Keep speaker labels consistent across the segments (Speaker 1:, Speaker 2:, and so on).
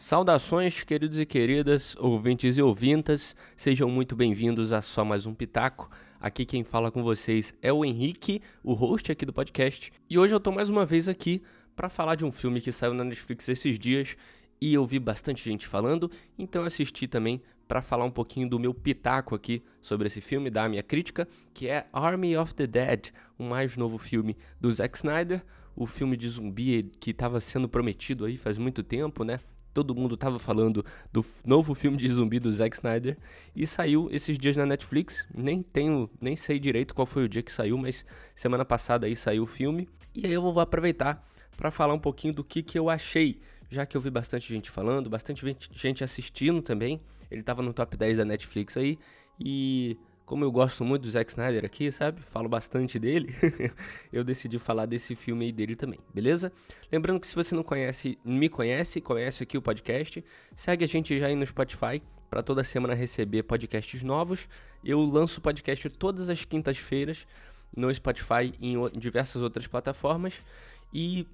Speaker 1: Saudações, queridos e queridas, ouvintes e ouvintas, sejam muito bem-vindos a só mais um Pitaco. Aqui quem fala com vocês é o Henrique, o host aqui do podcast, e hoje eu tô mais uma vez aqui para falar de um filme que saiu na Netflix esses dias e eu vi bastante gente falando, então assisti também para falar um pouquinho do meu pitaco aqui sobre esse filme, da minha crítica, que é Army of the Dead, o mais novo filme do Zack Snyder, o filme de zumbi que estava sendo prometido aí faz muito tempo, né? Todo mundo tava falando do novo filme de zumbi do Zack Snyder e saiu esses dias na Netflix. Nem tenho, nem sei direito qual foi o dia que saiu, mas semana passada aí saiu o filme. E aí eu vou aproveitar para falar um pouquinho do que, que eu achei, já que eu vi bastante gente falando, bastante gente assistindo também. Ele tava no top 10 da Netflix aí e como eu gosto muito do Zack Snyder aqui, sabe? Falo bastante dele. eu decidi falar desse filme aí dele também, beleza? Lembrando que se você não conhece, me conhece, conhece aqui o podcast, segue a gente já aí no Spotify para toda semana receber podcasts novos. Eu lanço podcast todas as quintas-feiras no Spotify e em diversas outras plataformas. E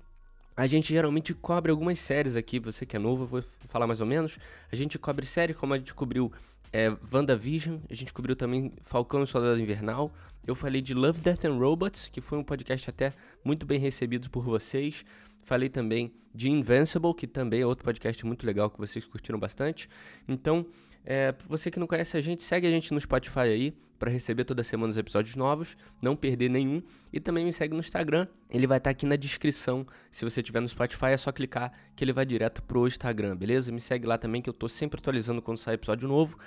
Speaker 1: a gente geralmente cobre algumas séries aqui, você que é novo, eu vou falar mais ou menos. A gente cobre série, como a gente cobriu é, WandaVision, a gente cobriu também Falcão e Soldado Invernal. Eu falei de Love, Death and Robots, que foi um podcast até muito bem recebido por vocês. Falei também de Invincible, que também é outro podcast muito legal que vocês curtiram bastante. Então, é, você que não conhece a gente, segue a gente no Spotify aí para receber toda semana os episódios novos, não perder nenhum. E também me segue no Instagram, ele vai estar tá aqui na descrição. Se você estiver no Spotify, é só clicar que ele vai direto pro Instagram, beleza? Me segue lá também que eu tô sempre atualizando quando sai episódio novo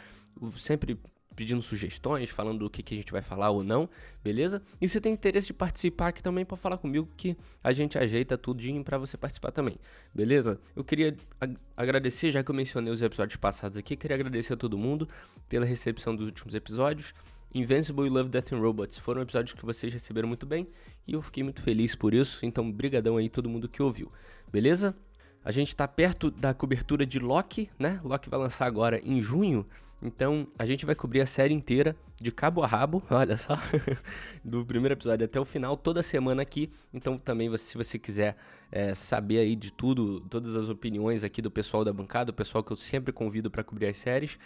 Speaker 1: sempre pedindo sugestões, falando do que, que a gente vai falar ou não, beleza? E se tem interesse de participar aqui também, pode falar comigo que a gente ajeita tudinho para você participar também, beleza? Eu queria ag agradecer, já que eu mencionei os episódios passados aqui, queria agradecer a todo mundo pela recepção dos últimos episódios. Invincible e Love, Death and Robots foram episódios que vocês receberam muito bem e eu fiquei muito feliz por isso, então brigadão aí todo mundo que ouviu, beleza? A gente tá perto da cobertura de Loki, né? Loki vai lançar agora em junho, então, a gente vai cobrir a série inteira, de cabo a rabo, olha só, do primeiro episódio até o final, toda semana aqui. Então, também, se você quiser é, saber aí de tudo, todas as opiniões aqui do pessoal da bancada, o pessoal que eu sempre convido para cobrir as séries,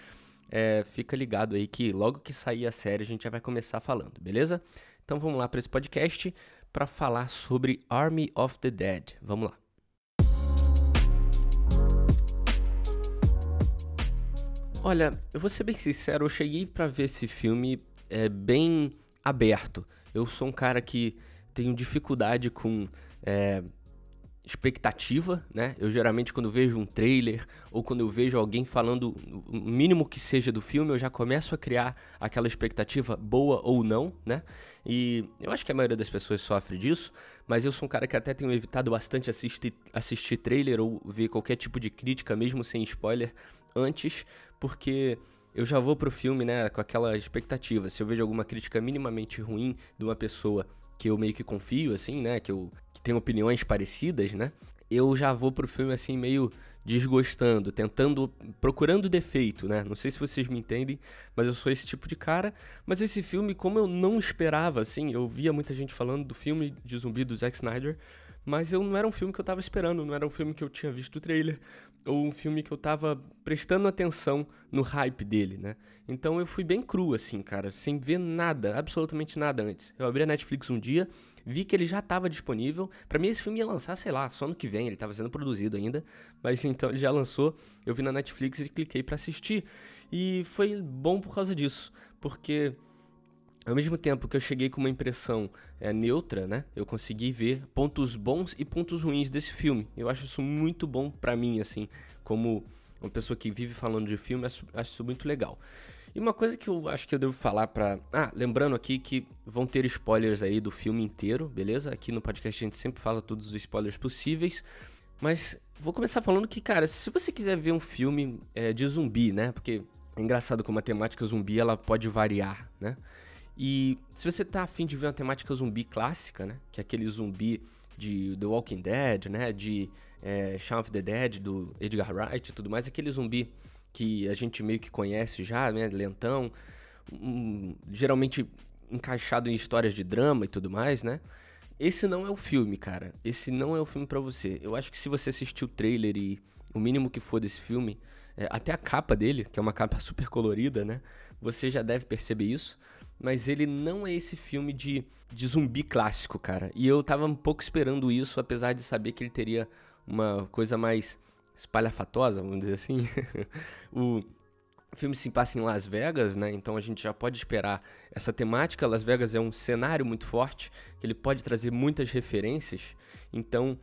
Speaker 1: é, fica ligado aí que logo que sair a série a gente já vai começar falando, beleza? Então, vamos lá para esse podcast para falar sobre Army of the Dead. Vamos lá. Olha, eu vou ser bem sincero, eu cheguei para ver esse filme é, bem aberto. Eu sou um cara que tenho dificuldade com é, expectativa, né? Eu geralmente quando vejo um trailer ou quando eu vejo alguém falando o mínimo que seja do filme, eu já começo a criar aquela expectativa boa ou não, né? E eu acho que a maioria das pessoas sofre disso, mas eu sou um cara que até tenho evitado bastante assistir, assistir trailer ou ver qualquer tipo de crítica, mesmo sem spoiler, antes, porque eu já vou pro filme, né, com aquela expectativa. Se eu vejo alguma crítica minimamente ruim de uma pessoa que eu meio que confio, assim, né, que eu que tem opiniões parecidas, né, eu já vou pro filme assim meio desgostando, tentando, procurando defeito, né? Não sei se vocês me entendem, mas eu sou esse tipo de cara. Mas esse filme, como eu não esperava, assim, eu via muita gente falando do filme de zumbi do Zack Snyder, mas eu não era um filme que eu tava esperando, não era um filme que eu tinha visto o trailer, ou um filme que eu tava prestando atenção no hype dele, né? Então eu fui bem cru, assim, cara, sem ver nada, absolutamente nada antes. Eu abri a Netflix um dia, vi que ele já estava disponível. Para mim esse filme ia lançar, sei lá, só no que vem, ele estava sendo produzido ainda, mas então ele já lançou. Eu vi na Netflix e cliquei para assistir. E foi bom por causa disso, porque ao mesmo tempo que eu cheguei com uma impressão é, neutra, né? Eu consegui ver pontos bons e pontos ruins desse filme. Eu acho isso muito bom para mim, assim, como uma pessoa que vive falando de filme, acho, isso muito legal. E uma coisa que eu acho que eu devo falar para, ah, lembrando aqui que vão ter spoilers aí do filme inteiro, beleza? Aqui no podcast a gente sempre fala todos os spoilers possíveis. Mas vou começar falando que, cara, se você quiser ver um filme é, de zumbi, né? Porque é engraçado como a temática zumbi ela pode variar, né? E se você tá afim de ver uma temática zumbi clássica, né? Que é aquele zumbi de The Walking Dead, né? De é, Shaun of the Dead, do Edgar Wright e tudo mais. Aquele zumbi que a gente meio que conhece já, né? Lentão. Um, geralmente encaixado em histórias de drama e tudo mais, né? Esse não é o filme, cara. Esse não é o filme para você. Eu acho que se você assistir o trailer e, o mínimo que for desse filme, é, até a capa dele, que é uma capa super colorida, né? Você já deve perceber isso. Mas ele não é esse filme de, de zumbi clássico, cara. E eu tava um pouco esperando isso, apesar de saber que ele teria uma coisa mais espalhafatosa, vamos dizer assim. o filme se passa em Las Vegas, né? Então a gente já pode esperar essa temática. Las Vegas é um cenário muito forte, que ele pode trazer muitas referências. Então,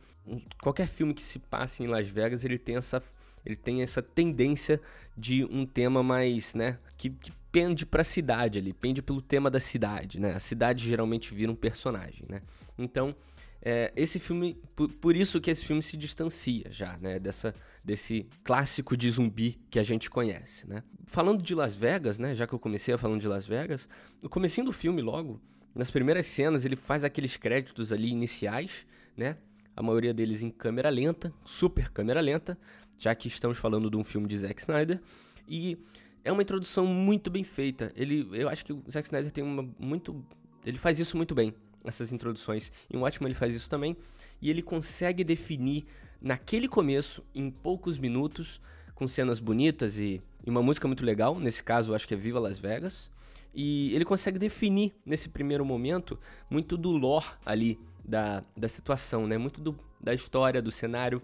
Speaker 1: qualquer filme que se passe em Las Vegas, ele tem essa ele tem essa tendência de um tema mais, né, que, que pende para a cidade ali, pende pelo tema da cidade, né? A cidade geralmente vira um personagem, né? Então, é, esse filme, por, por, isso que esse filme se distancia já, né, dessa, desse clássico de zumbi que a gente conhece, né. Falando de Las Vegas, né, já que eu comecei falando de Las Vegas, no comecinho do filme logo, nas primeiras cenas ele faz aqueles créditos ali iniciais, né, a maioria deles em câmera lenta, super câmera lenta, já que estamos falando de um filme de Zack Snyder, e é uma introdução muito bem feita. Ele, eu acho que o Zack Snyder tem uma muito, ele faz isso muito bem essas introduções. Em Watchmen ele faz isso também. E ele consegue definir naquele começo, em poucos minutos, com cenas bonitas e, e uma música muito legal. Nesse caso, eu acho que é Viva Las Vegas. E ele consegue definir, nesse primeiro momento, muito do lore ali da, da situação, né? Muito do, da história, do cenário,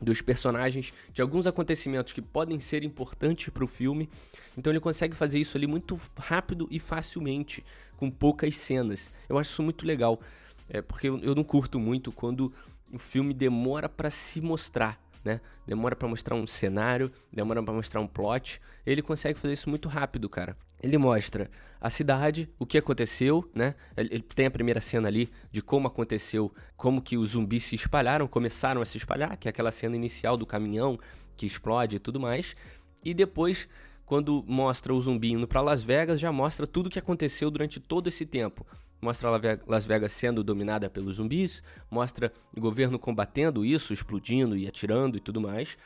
Speaker 1: dos personagens, de alguns acontecimentos que podem ser importantes para o filme. Então ele consegue fazer isso ali muito rápido e facilmente, com poucas cenas. Eu acho isso muito legal, é, porque eu, eu não curto muito quando o filme demora para se mostrar. Né? Demora para mostrar um cenário, demora para mostrar um plot. Ele consegue fazer isso muito rápido, cara. Ele mostra a cidade, o que aconteceu, né? Ele tem a primeira cena ali de como aconteceu, como que os zumbis se espalharam, começaram a se espalhar, que é aquela cena inicial do caminhão que explode e tudo mais. E depois, quando mostra o zumbi indo para Las Vegas, já mostra tudo o que aconteceu durante todo esse tempo. Mostra Las Vegas sendo dominada pelos zumbis, mostra o governo combatendo isso, explodindo e atirando e tudo mais.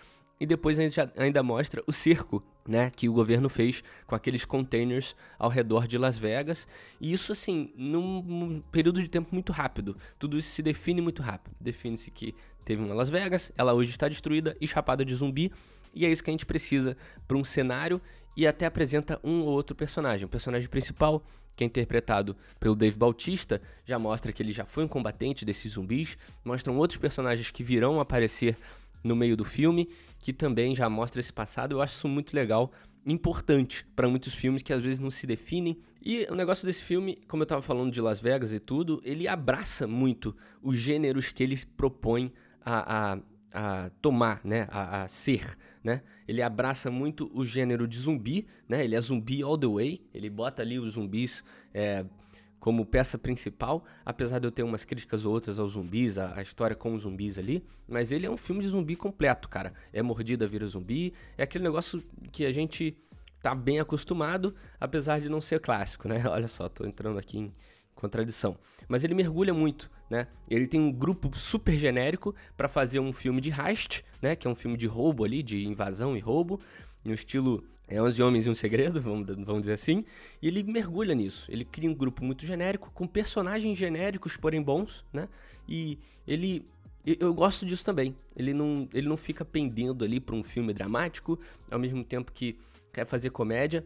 Speaker 1: E depois a gente ainda mostra o cerco, né, que o governo fez com aqueles containers ao redor de Las Vegas. E isso, assim, num período de tempo muito rápido. Tudo isso se define muito rápido. Define-se que teve uma Las Vegas, ela hoje está destruída e chapada de zumbi. E é isso que a gente precisa para um cenário e até apresenta um ou outro personagem. O personagem principal, que é interpretado pelo Dave Bautista, já mostra que ele já foi um combatente desses zumbis. Mostram outros personagens que virão aparecer no meio do filme, que também já mostra esse passado. Eu acho isso muito legal, importante para muitos filmes que às vezes não se definem. E o negócio desse filme, como eu estava falando de Las Vegas e tudo, ele abraça muito os gêneros que ele propõe a, a, a tomar, né, a, a, ser, né? Ele abraça muito o gênero de zumbi, né? Ele é zumbi all the way. Ele bota ali os zumbis é, como peça principal, apesar de eu ter umas críticas ou outras aos zumbis, a, a, história com os zumbis ali, mas ele é um filme de zumbi completo, cara. É mordida vira zumbi, é aquele negócio que a gente tá bem acostumado, apesar de não ser clássico, né? Olha só, tô entrando aqui em contradição. Mas ele mergulha muito, né? Ele tem um grupo super genérico para fazer um filme de heist, né? Que é um filme de roubo ali, de invasão e roubo, no estilo é 11 Homens e um Segredo, vamos, vamos dizer assim, e ele mergulha nisso. Ele cria um grupo muito genérico, com personagens genéricos, porém bons, né? E ele. Eu gosto disso também. Ele não, ele não fica pendendo ali para um filme dramático, ao mesmo tempo que quer fazer comédia,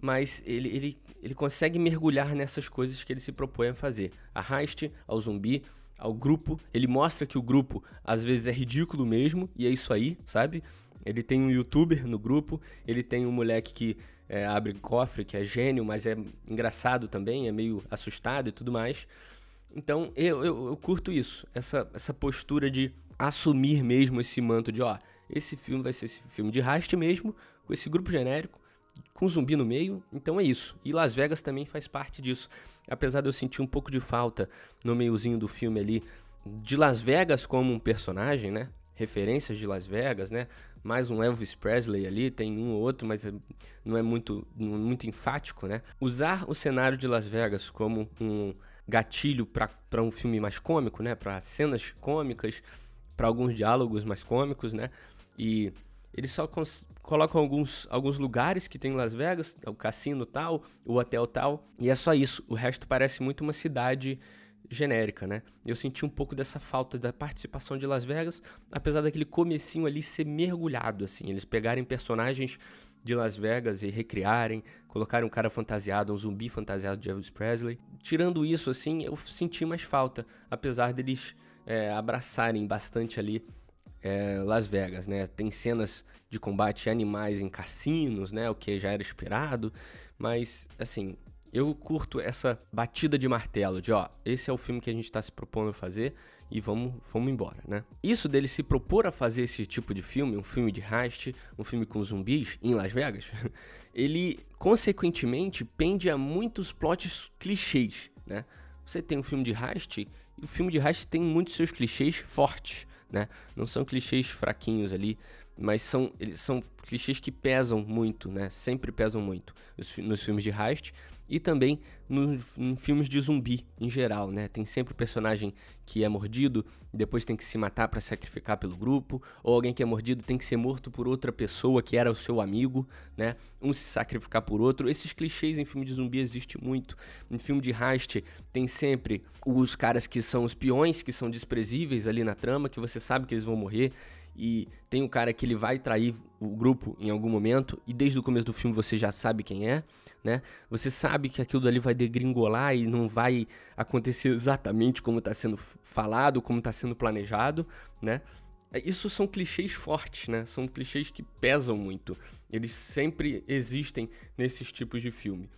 Speaker 1: mas ele, ele, ele consegue mergulhar nessas coisas que ele se propõe a fazer. A heist, ao zumbi, ao grupo. Ele mostra que o grupo às vezes é ridículo mesmo, e é isso aí, sabe? Ele tem um youtuber no grupo, ele tem um moleque que é, abre cofre, que é gênio, mas é engraçado também, é meio assustado e tudo mais. Então eu, eu, eu curto isso, essa, essa postura de assumir mesmo esse manto de, ó, esse filme vai ser esse filme de raste mesmo, com esse grupo genérico, com zumbi no meio, então é isso. E Las Vegas também faz parte disso. Apesar de eu sentir um pouco de falta no meiozinho do filme ali de Las Vegas como um personagem, né? Referências de Las Vegas, né? mais um Elvis Presley ali, tem um ou outro, mas não é muito, muito enfático, né? Usar o cenário de Las Vegas como um gatilho para um filme mais cômico, né? Para cenas cômicas, para alguns diálogos mais cômicos, né? E eles só colocam alguns, alguns lugares que tem em Las Vegas, o cassino tal, o hotel tal, e é só isso. O resto parece muito uma cidade genérica, né? Eu senti um pouco dessa falta da participação de Las Vegas, apesar daquele comecinho ali ser mergulhado, assim, eles pegarem personagens de Las Vegas e recriarem, colocarem um cara fantasiado, um zumbi fantasiado de Elvis Presley. Tirando isso, assim, eu senti mais falta, apesar deles é, abraçarem bastante ali é, Las Vegas, né? Tem cenas de combate animais em cassinos, né? O que já era esperado, mas, assim, eu curto essa batida de martelo de, ó, esse é o filme que a gente está se propondo a fazer e vamos, vamos embora, né? Isso dele se propor a fazer esse tipo de filme, um filme de heist, um filme com zumbis em Las Vegas, ele consequentemente pende a muitos plots clichês, né? Você tem um filme de heist e o filme de heist tem muitos seus clichês fortes, né? Não são clichês fraquinhos ali, mas são eles são clichês que pesam muito, né? Sempre pesam muito nos filmes de heist e também nos, em filmes de zumbi em geral, né? Tem sempre o personagem que é mordido depois tem que se matar para sacrificar pelo grupo, ou alguém que é mordido tem que ser morto por outra pessoa que era o seu amigo, né? Um se sacrificar por outro. Esses clichês em filme de zumbi existem muito. Em filme de heist tem sempre os caras que são os peões, que são desprezíveis ali na trama, que você sabe que eles vão morrer e tem um cara que ele vai trair o grupo em algum momento e desde o começo do filme você já sabe quem é, né? Você sabe que aquilo dali vai degringolar e não vai acontecer exatamente como está sendo falado, como está sendo planejado, né? Isso são clichês fortes, né? São clichês que pesam muito. Eles sempre existem nesses tipos de filme.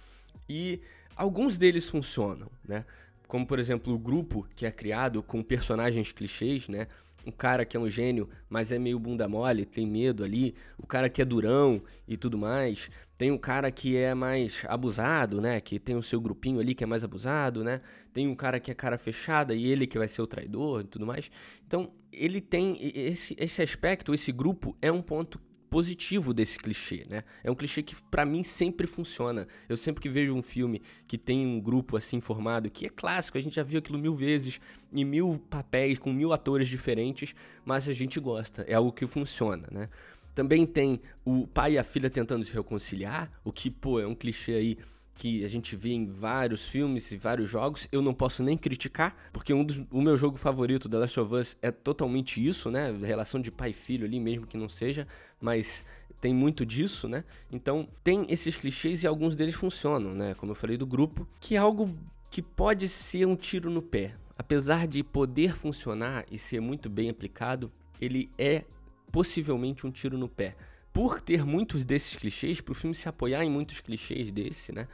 Speaker 1: E alguns deles funcionam, né? Como, por exemplo, o grupo que é criado com personagens clichês, né? Um cara que é um gênio, mas é meio bunda mole, tem medo ali, o cara que é durão e tudo mais, tem um cara que é mais abusado, né, que tem o seu grupinho ali que é mais abusado, né, tem um cara que é cara fechada e ele que vai ser o traidor e tudo mais. Então, ele tem esse, esse aspecto, esse grupo é um ponto positivo desse clichê, né? É um clichê que para mim sempre funciona. Eu sempre que vejo um filme que tem um grupo assim formado, que é clássico, a gente já viu aquilo mil vezes, em mil papéis, com mil atores diferentes, mas a gente gosta, é algo que funciona, né? Também tem o pai e a filha tentando se reconciliar, o que, pô, é um clichê aí que a gente vê em vários filmes e vários jogos, eu não posso nem criticar, porque um dos, o meu jogo favorito, The Last of Us, é totalmente isso, né? Relação de pai e filho ali, mesmo que não seja, mas tem muito disso, né? Então, tem esses clichês e alguns deles funcionam, né? Como eu falei do grupo, que é algo que pode ser um tiro no pé. Apesar de poder funcionar e ser muito bem aplicado, ele é possivelmente um tiro no pé por ter muitos desses clichês, pro filme se apoiar em muitos clichês desse, né?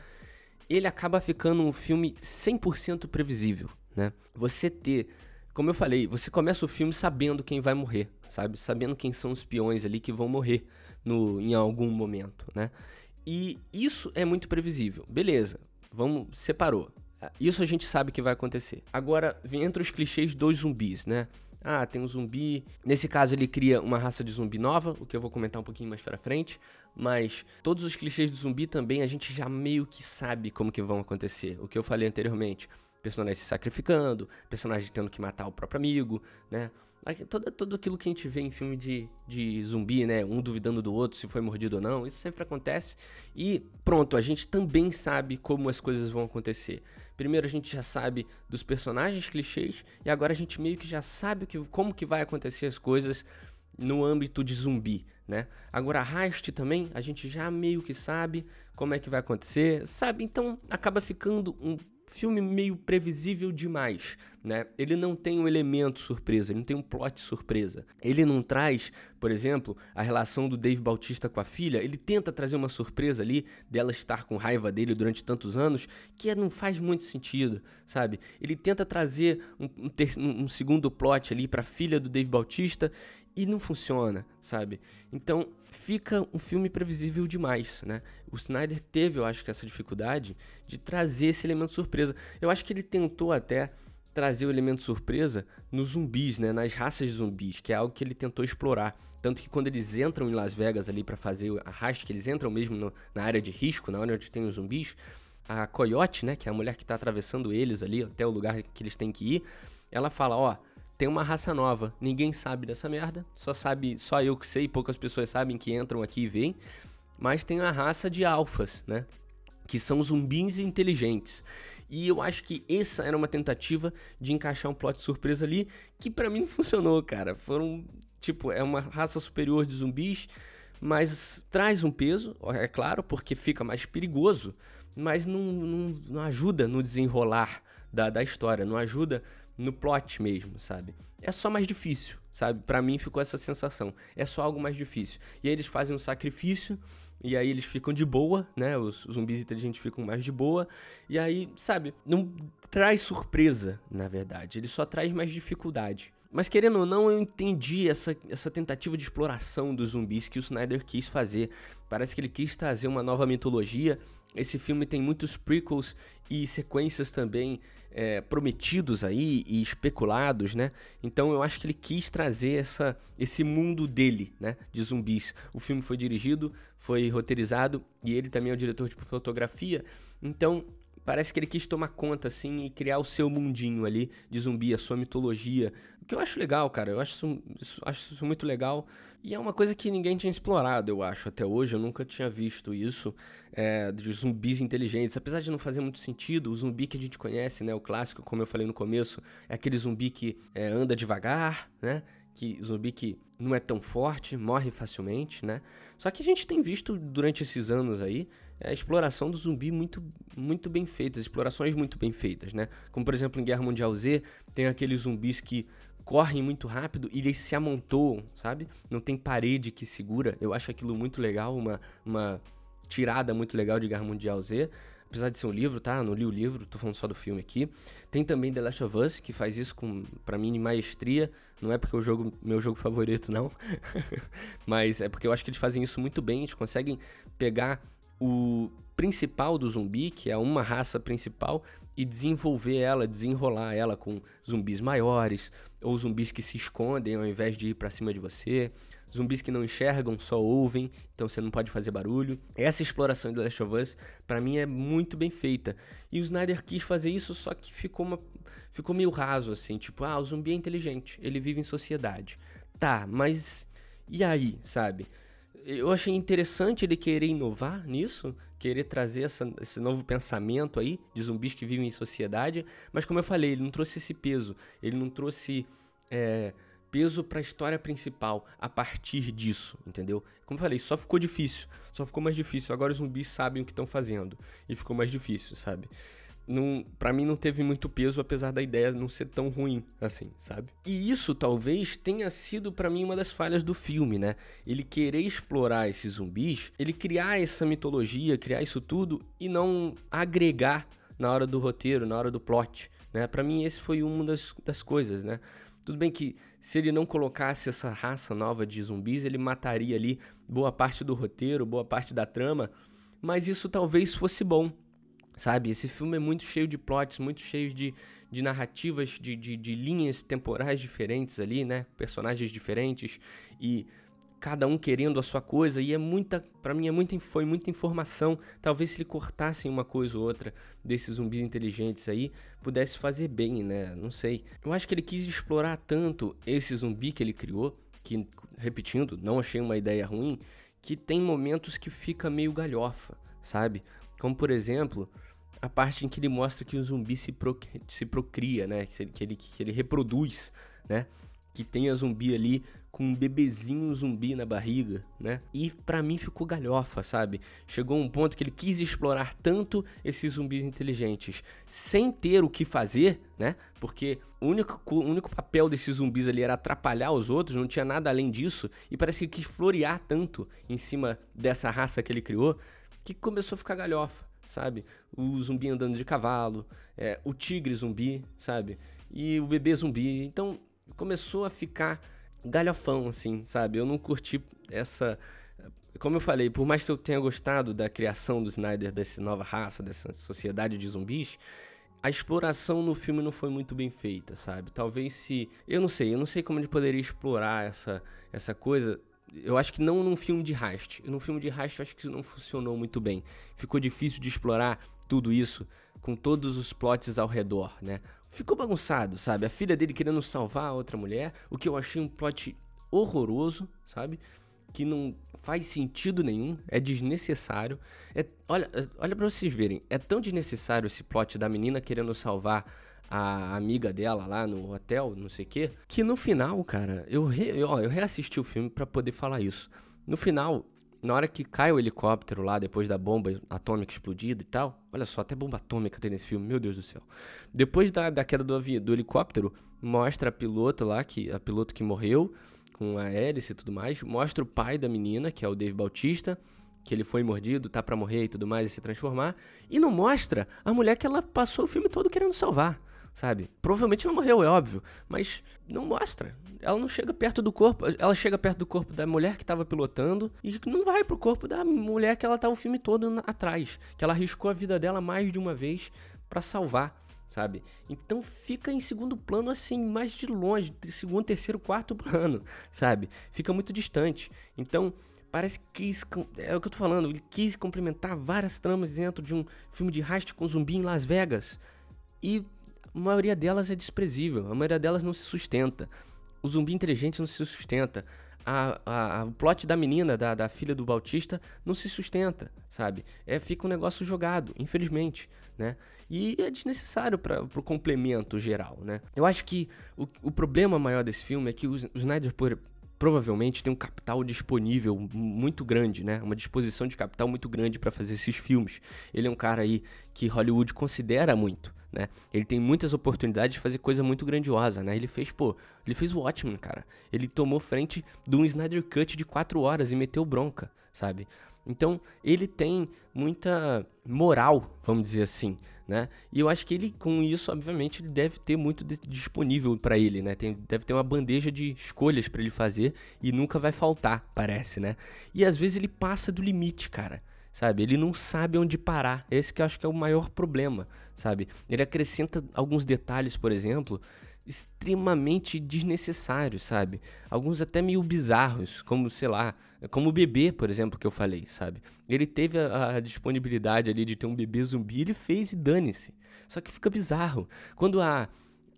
Speaker 1: Ele acaba ficando um filme 100% previsível, né? Você ter, como eu falei, você começa o filme sabendo quem vai morrer, sabe? Sabendo quem são os peões ali que vão morrer no, em algum momento, né? E isso é muito previsível. Beleza, vamos, separou. Isso a gente sabe que vai acontecer. Agora, entra os clichês dos zumbis, né? Ah, tem um zumbi. Nesse caso, ele cria uma raça de zumbi nova, o que eu vou comentar um pouquinho mais pra frente. Mas todos os clichês do zumbi também a gente já meio que sabe como que vão acontecer. O que eu falei anteriormente. Personagem se sacrificando, personagem tendo que matar o próprio amigo, né? Todo, tudo aquilo que a gente vê em filme de, de zumbi, né? Um duvidando do outro se foi mordido ou não. Isso sempre acontece. E pronto, a gente também sabe como as coisas vão acontecer. Primeiro a gente já sabe dos personagens clichês e agora a gente meio que já sabe que, como que vai acontecer as coisas no âmbito de zumbi, né? Agora Heist também, a gente já meio que sabe como é que vai acontecer, sabe? Então acaba ficando um filme meio previsível demais, né? Ele não tem um elemento surpresa, ele não tem um plot surpresa. Ele não traz, por exemplo, a relação do Dave Bautista com a filha, ele tenta trazer uma surpresa ali dela estar com raiva dele durante tantos anos, que não faz muito sentido, sabe? Ele tenta trazer um, um, ter, um segundo plot ali para a filha do Dave Bautista e não funciona, sabe? Então fica um filme previsível demais, né? O Snyder teve, eu acho que essa dificuldade de trazer esse elemento surpresa. Eu acho que ele tentou até trazer o elemento surpresa nos zumbis, né, nas raças de zumbis, que é algo que ele tentou explorar. Tanto que quando eles entram em Las Vegas ali para fazer a racha, que eles entram mesmo no, na área de risco, na área onde tem os zumbis, a Coyote, né, que é a mulher que tá atravessando eles ali até o lugar que eles têm que ir, ela fala, ó, tem uma raça nova. Ninguém sabe dessa merda. Só sabe, só eu que sei, poucas pessoas sabem que entram aqui e vêm. Mas tem a raça de alfas, né? que são zumbis inteligentes. E eu acho que essa era uma tentativa de encaixar um plot surpresa ali, que para mim não funcionou, cara. Foram, tipo, é uma raça superior de zumbis, mas traz um peso, é claro, porque fica mais perigoso, mas não, não, não ajuda no desenrolar da, da história, não ajuda no plot mesmo, sabe? É só mais difícil, sabe? Para mim ficou essa sensação. É só algo mais difícil. E aí eles fazem um sacrifício e aí eles ficam de boa, né? Os, os zumbis inteligentes ficam mais de boa. E aí, sabe, não traz surpresa, na verdade. Ele só traz mais dificuldade. Mas querendo ou não, eu entendi essa, essa tentativa de exploração dos zumbis que o Snyder quis fazer. Parece que ele quis trazer uma nova mitologia. Esse filme tem muitos prequels e sequências também é, prometidos aí e especulados, né? Então eu acho que ele quis trazer essa, esse mundo dele, né? De zumbis. O filme foi dirigido, foi roteirizado e ele também é o diretor de fotografia. Então parece que ele quis tomar conta, assim, e criar o seu mundinho ali de zumbi, a sua mitologia. O que eu acho legal, cara. Eu acho isso, acho isso muito legal. E é uma coisa que ninguém tinha explorado, eu acho, até hoje. Eu nunca tinha visto isso, é, de zumbis inteligentes. Apesar de não fazer muito sentido, o zumbi que a gente conhece, né, o clássico, como eu falei no começo, é aquele zumbi que é, anda devagar, né? que zumbi que não é tão forte, morre facilmente, né? Só que a gente tem visto durante esses anos aí é, a exploração do zumbi muito, muito bem feita, explorações muito bem feitas, né? Como por exemplo em Guerra Mundial Z, tem aqueles zumbis que correm muito rápido e eles se amontoam, sabe? Não tem parede que segura. Eu acho aquilo muito legal, uma, uma tirada muito legal de Guerra Mundial Z apesar de ser um livro, tá? Não li o livro, tô falando só do filme aqui. Tem também The Last of Us, que faz isso com, para mim, maestria. Não é porque é o jogo, meu jogo favorito, não. Mas é porque eu acho que eles fazem isso muito bem. Eles conseguem pegar o principal do zumbi, que é uma raça principal, e desenvolver ela, desenrolar ela com zumbis maiores, ou zumbis que se escondem ao invés de ir para cima de você, zumbis que não enxergam, só ouvem, então você não pode fazer barulho. Essa exploração de Last of Us, para mim, é muito bem feita. E o Snyder quis fazer isso, só que ficou, uma, ficou meio raso, assim, tipo, ah, o zumbi é inteligente, ele vive em sociedade. Tá, mas e aí, sabe? Eu achei interessante ele querer inovar nisso, querer trazer essa, esse novo pensamento aí de zumbis que vivem em sociedade, mas como eu falei, ele não trouxe esse peso, ele não trouxe. É, peso para a história principal a partir disso, entendeu? Como eu falei, só ficou difícil, só ficou mais difícil. Agora os zumbis sabem o que estão fazendo e ficou mais difícil, sabe? Não, para mim não teve muito peso, apesar da ideia não ser tão ruim assim, sabe? E isso talvez tenha sido para mim uma das falhas do filme, né? Ele querer explorar esses zumbis, ele criar essa mitologia, criar isso tudo e não agregar na hora do roteiro, na hora do plot, né? Para mim esse foi uma das, das coisas, né? Tudo bem que se ele não colocasse essa raça nova de zumbis, ele mataria ali boa parte do roteiro, boa parte da trama, mas isso talvez fosse bom, sabe? Esse filme é muito cheio de plots, muito cheio de, de narrativas, de, de, de linhas temporais diferentes ali, né? Personagens diferentes e cada um querendo a sua coisa e é muita, para mim é muita, foi muita informação. Talvez se ele cortassem uma coisa ou outra desses zumbis inteligentes aí, pudesse fazer bem, né? Não sei. Eu acho que ele quis explorar tanto esse zumbi que ele criou, que repetindo, não achei uma ideia ruim, que tem momentos que fica meio galhofa, sabe? Como por exemplo, a parte em que ele mostra que o zumbi se, pro, se procria, né? Que ele, que ele, que ele reproduz, né? Que tem a zumbi ali com um bebezinho zumbi na barriga, né? E para mim ficou galhofa, sabe? Chegou um ponto que ele quis explorar tanto esses zumbis inteligentes sem ter o que fazer, né? Porque o único, o único papel desses zumbis ali era atrapalhar os outros, não tinha nada além disso, e parece que ele quis florear tanto em cima dessa raça que ele criou que começou a ficar galhofa, sabe? O zumbi andando de cavalo, é, o tigre zumbi, sabe? E o bebê zumbi. Então começou a ficar galhofão, assim, sabe? Eu não curti essa. Como eu falei, por mais que eu tenha gostado da criação do Snyder dessa nova raça, dessa sociedade de zumbis, a exploração no filme não foi muito bem feita, sabe? Talvez se. Eu não sei, eu não sei como ele poderia explorar essa, essa coisa. Eu acho que não num filme de Rast. Num filme de Rast eu acho que isso não funcionou muito bem. Ficou difícil de explorar tudo isso com todos os plots ao redor, né? ficou bagunçado, sabe? A filha dele querendo salvar a outra mulher, o que eu achei um plot horroroso, sabe? Que não faz sentido nenhum, é desnecessário. É, olha, olha para vocês verem, é tão desnecessário esse plot da menina querendo salvar a amiga dela lá no hotel, não sei o quê, que no final, cara, eu, re, eu, eu reassisti o filme para poder falar isso. No final, na hora que cai o helicóptero lá, depois da bomba atômica explodida e tal, olha só, até bomba atômica tem nesse filme, meu Deus do céu. Depois da, da queda do, do helicóptero, mostra a piloto lá, que, a piloto que morreu, com a hélice e tudo mais, mostra o pai da menina, que é o Dave Bautista, que ele foi mordido, tá para morrer e tudo mais, e se transformar, e não mostra a mulher que ela passou o filme todo querendo salvar sabe? Provavelmente ela morreu, é óbvio, mas não mostra. Ela não chega perto do corpo, ela chega perto do corpo da mulher que estava pilotando e não vai pro corpo da mulher que ela tá o filme todo atrás, que ela arriscou a vida dela mais de uma vez para salvar, sabe? Então fica em segundo plano assim, mais de longe, segundo, terceiro, quarto plano, sabe? Fica muito distante. Então, parece que quis, é o que eu tô falando, ele quis complementar várias tramas dentro de um filme de heist com zumbi em Las Vegas. E a maioria delas é desprezível, a maioria delas não se sustenta. O zumbi inteligente não se sustenta. A, a, a, o plot da menina, da, da filha do Bautista, não se sustenta, sabe? É, fica um negócio jogado, infelizmente, né? E é desnecessário para o complemento geral, né? Eu acho que o, o problema maior desse filme é que o, o Snyder, por, provavelmente tem um capital disponível muito grande, né? Uma disposição de capital muito grande para fazer esses filmes. Ele é um cara aí que Hollywood considera muito, né? Ele tem muitas oportunidades de fazer coisa muito grandiosa, né? Ele fez, pô, ele fez o Watchmen, cara. Ele tomou frente de um Snyder Cut de 4 horas e meteu bronca, sabe? Então, ele tem muita moral, vamos dizer assim, né? E eu acho que ele, com isso, obviamente, ele deve ter muito de, disponível para ele, né? Tem, deve ter uma bandeja de escolhas para ele fazer e nunca vai faltar, parece, né? E às vezes ele passa do limite, cara. Sabe? Ele não sabe onde parar. Esse que eu acho que é o maior problema, sabe? Ele acrescenta alguns detalhes, por exemplo, extremamente desnecessários, sabe? Alguns até meio bizarros, como, sei lá, como o bebê, por exemplo, que eu falei, sabe? Ele teve a, a disponibilidade ali de ter um bebê zumbi, ele fez e dane-se. Só que fica bizarro. Quando a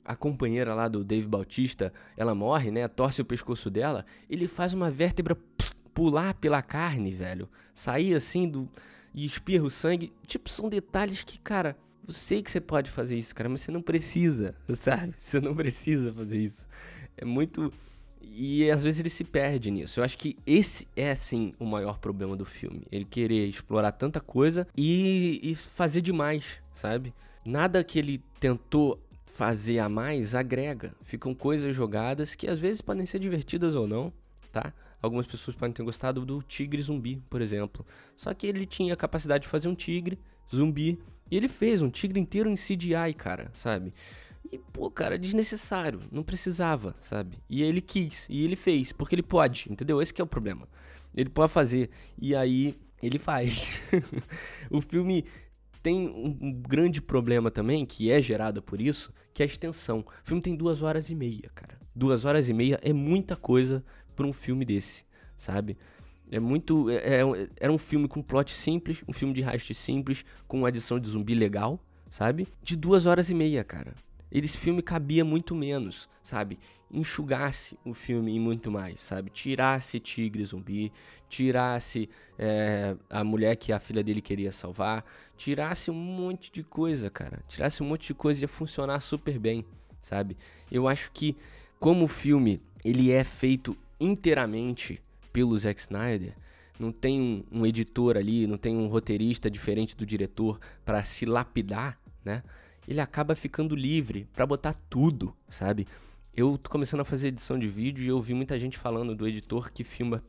Speaker 1: a companheira lá do Dave Bautista, ela morre, né? Torce o pescoço dela, ele faz uma vértebra pular pela carne, velho. Sair assim do e espirra o sangue. Tipo, são detalhes que, cara, eu sei que você pode fazer isso, cara, mas você não precisa, sabe? Você não precisa fazer isso. É muito. E às vezes ele se perde nisso. Eu acho que esse é, assim, o maior problema do filme. Ele querer explorar tanta coisa e, e fazer demais, sabe? Nada que ele tentou fazer a mais agrega. Ficam coisas jogadas que às vezes podem ser divertidas ou não, tá? Algumas pessoas podem ter gostado do tigre zumbi, por exemplo. Só que ele tinha a capacidade de fazer um tigre zumbi e ele fez um tigre inteiro em CGI, cara, sabe? E, pô, cara, desnecessário. Não precisava, sabe? E ele quis. E ele fez. Porque ele pode, entendeu? Esse é o problema. Ele pode fazer. E aí, ele faz. o filme tem um, grande problema também, que é gerado por isso, que é a extensão. O filme tem duas horas e meia, cara. Duas horas e meia é muita coisa para um filme desse, sabe? É muito. É, é, era um filme com plot simples, um filme de heist simples, com uma adição de zumbi legal, sabe? De duas horas e meia, cara. Esse filme cabia muito menos, sabe? Enxugasse o filme e muito mais, sabe? Tirasse tigre zumbi, tirasse é, a mulher que a filha dele queria salvar, tirasse um monte de coisa, cara. Tirasse um monte de coisa e ia funcionar super bem, sabe? Eu acho que, como o filme ele é feito inteiramente pelo Zack Snyder, não tem um, um editor ali, não tem um roteirista diferente do diretor para se lapidar, né? Ele acaba ficando livre para botar tudo, sabe? Eu tô começando a fazer edição de vídeo e eu vi muita gente falando do editor que filma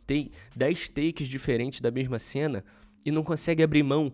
Speaker 1: 10 takes diferentes da mesma cena e não consegue abrir mão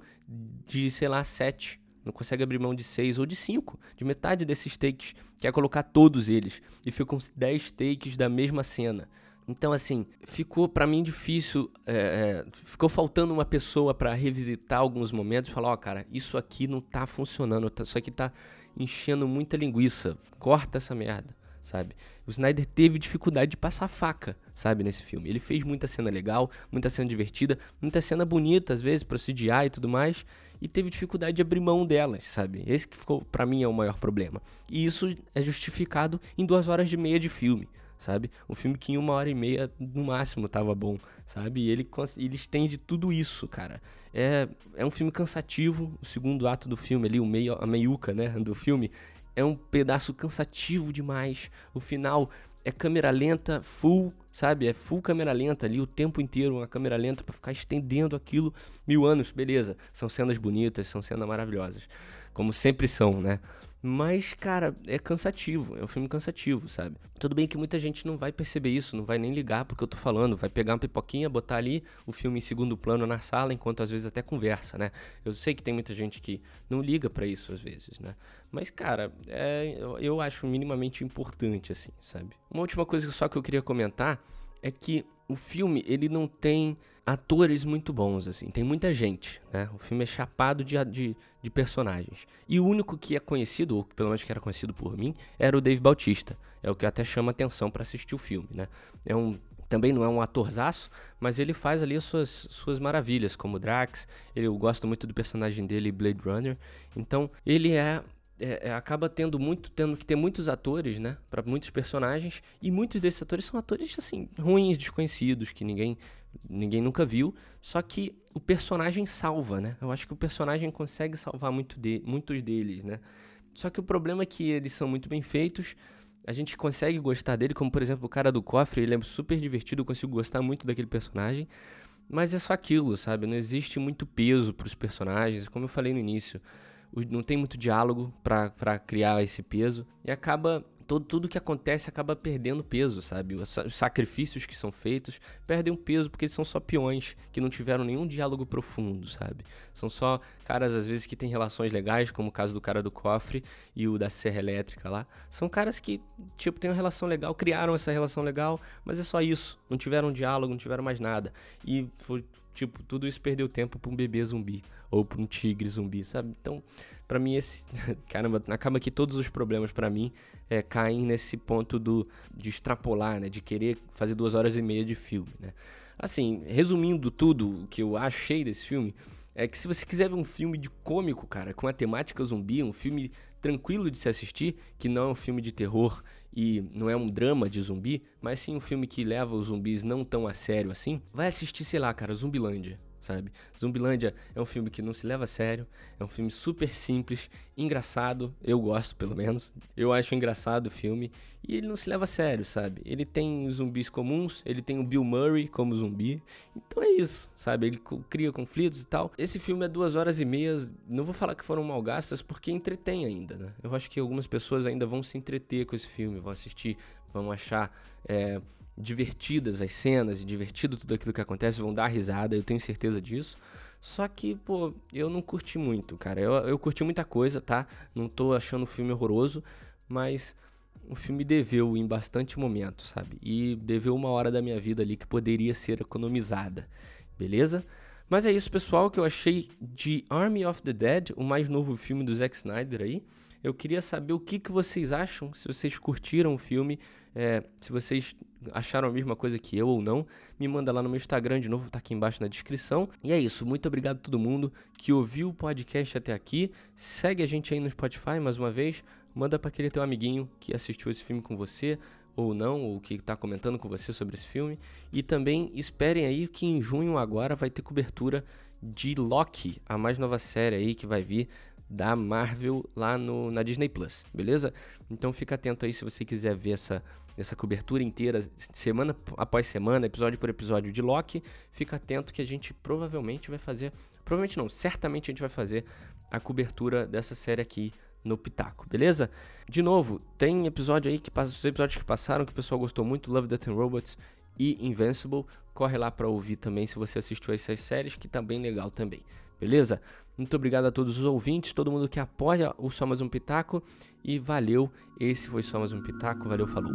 Speaker 1: de, sei lá, 7. Não consegue abrir mão de 6 ou de 5, de metade desses takes. Quer colocar todos eles. E ficam 10 takes da mesma cena. Então, assim, ficou para mim difícil. É, é, ficou faltando uma pessoa para revisitar alguns momentos e falar: Ó, oh, cara, isso aqui não tá funcionando, tá, isso aqui tá enchendo muita linguiça. Corta essa merda, sabe? O Snyder teve dificuldade de passar faca, sabe, nesse filme. Ele fez muita cena legal, muita cena divertida, muita cena bonita, às vezes, pra CGI e tudo mais, e teve dificuldade de abrir mão delas, sabe? Esse que ficou, para mim, é o maior problema. E isso é justificado em duas horas e meia de filme sabe? Um filme que em uma hora e meia, no máximo, tava bom, sabe? E ele, ele estende tudo isso, cara. É, é um filme cansativo, o segundo ato do filme ali, o meio, a meiuca, né, do filme, é um pedaço cansativo demais. O final é câmera lenta, full, sabe? É full câmera lenta ali o tempo inteiro, uma câmera lenta para ficar estendendo aquilo mil anos, beleza. São cenas bonitas, são cenas maravilhosas, como sempre são, né? Mas, cara, é cansativo. É um filme cansativo, sabe? Tudo bem que muita gente não vai perceber isso, não vai nem ligar porque eu tô falando. Vai pegar uma pipoquinha, botar ali o filme em segundo plano na sala, enquanto às vezes até conversa, né? Eu sei que tem muita gente que não liga para isso às vezes, né? Mas, cara, é, eu, eu acho minimamente importante, assim, sabe? Uma última coisa só que eu queria comentar é que o filme, ele não tem atores muito bons, assim. Tem muita gente, né? O filme é chapado de, de, de, personagens. E o único que é conhecido, ou pelo menos que era conhecido por mim, era o Dave Bautista. É o que até chama atenção para assistir o filme, né? É um também não é um atorzaço, mas ele faz ali as suas, suas maravilhas, como Drax. Ele, eu gosto muito do personagem dele, Blade Runner. Então, ele é é, é, acaba tendo muito tendo que ter muitos atores, né, para muitos personagens e muitos desses atores são atores assim ruins, desconhecidos que ninguém ninguém nunca viu. Só que o personagem salva, né? Eu acho que o personagem consegue salvar muito de, muitos deles, né? Só que o problema é que eles são muito bem feitos. A gente consegue gostar dele, como por exemplo o cara do cofre, ele é super divertido, eu consigo gostar muito daquele personagem. Mas é só aquilo, sabe? Não existe muito peso para os personagens, como eu falei no início não tem muito diálogo para criar esse peso e acaba todo, tudo que acontece acaba perdendo peso, sabe? Os, sacrifícios que são feitos perdem um peso porque eles são só peões que não tiveram nenhum diálogo profundo, sabe? São só caras às vezes que têm relações legais, como o caso do cara do cofre e o da serra elétrica lá. São caras que, tipo, têm uma relação legal, criaram essa relação legal, mas é só isso. Não tiveram diálogo, não tiveram mais nada. E foi, tipo, tudo isso perdeu tempo pra um bebê zumbi ou pra um tigre zumbi, sabe? Então, para mim esse, caramba, acaba que todos os problemas para mim é, caem nesse ponto do de extrapolar, né, de querer fazer duas horas e meia de filme, né? Assim, resumindo tudo o que eu achei desse filme, é que se você quiser ver um filme de cômico, cara, com a temática zumbi, um filme tranquilo de se assistir, que não é um filme de terror e não é um drama de zumbi, mas sim um filme que leva os zumbis não tão a sério assim, vai assistir, sei lá, cara, Zumbilândia sabe? Zumbilândia é um filme que não se leva a sério, é um filme super simples, engraçado, eu gosto pelo menos. Eu acho engraçado o filme e ele não se leva a sério, sabe? Ele tem zumbis comuns, ele tem o Bill Murray como zumbi. Então é isso, sabe? Ele cria conflitos e tal. Esse filme é duas horas e meia, não vou falar que foram mal gastas porque entretém ainda, né? Eu acho que algumas pessoas ainda vão se entreter com esse filme, vão assistir, vão achar é, divertidas as cenas e divertido tudo aquilo que acontece, vão dar risada, eu tenho certeza disso. Só que, pô, eu não curti muito, cara. Eu, eu curti muita coisa, tá? Não tô achando o filme horroroso, mas o filme deveu em bastante momento, sabe? E deveu uma hora da minha vida ali que poderia ser economizada, beleza? Mas é isso, pessoal, que eu achei de Army of the Dead, o mais novo filme do Zack Snyder aí. Eu queria saber o que, que vocês acham, se vocês curtiram o filme, é, se vocês acharam a mesma coisa que eu ou não, me manda lá no meu Instagram, de novo, tá aqui embaixo na descrição. E é isso, muito obrigado a todo mundo que ouviu o podcast até aqui. Segue a gente aí no Spotify mais uma vez, manda para aquele teu amiguinho que assistiu esse filme com você ou não, ou que está comentando com você sobre esse filme. E também esperem aí que em junho agora vai ter cobertura de Loki, a mais nova série aí que vai vir da Marvel lá no, na Disney Plus, beleza? Então fica atento aí se você quiser ver essa, essa cobertura inteira, semana após semana, episódio por episódio de Loki. Fica atento que a gente provavelmente vai fazer, provavelmente não, certamente a gente vai fazer a cobertura dessa série aqui no Pitaco, beleza? De novo, tem episódio aí que os episódios que passaram que o pessoal gostou muito, Love Death and Robots e Invincible. Corre lá para ouvir também se você assistiu essas séries, que tá bem legal também, beleza? Muito obrigado a todos os ouvintes, todo mundo que apoia o Só Mais Um Pitaco. E valeu, esse foi Só Mais Um Pitaco. Valeu, falou.